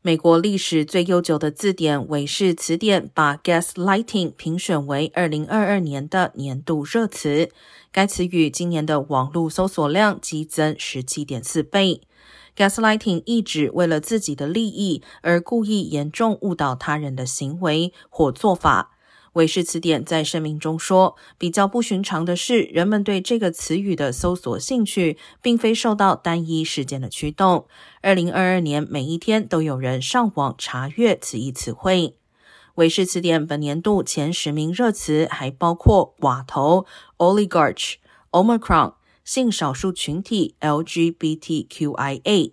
美国历史最悠久的字典韦氏词典把 “gaslighting” 评选为二零二二年的年度热词。该词语今年的网络搜索量激增十七点四倍。gaslighting 意指为了自己的利益而故意严重误导他人的行为或做法。韦氏词典在声明中说：“比较不寻常的是，人们对这个词语的搜索兴趣并非受到单一事件的驱动。二零二二年，每一天都有人上网查阅此一词汇。”韦氏词典本年度前十名热词还包括“寡头 ”（oligarch）、“omicron”、性少数群体 （LGBTQIA）。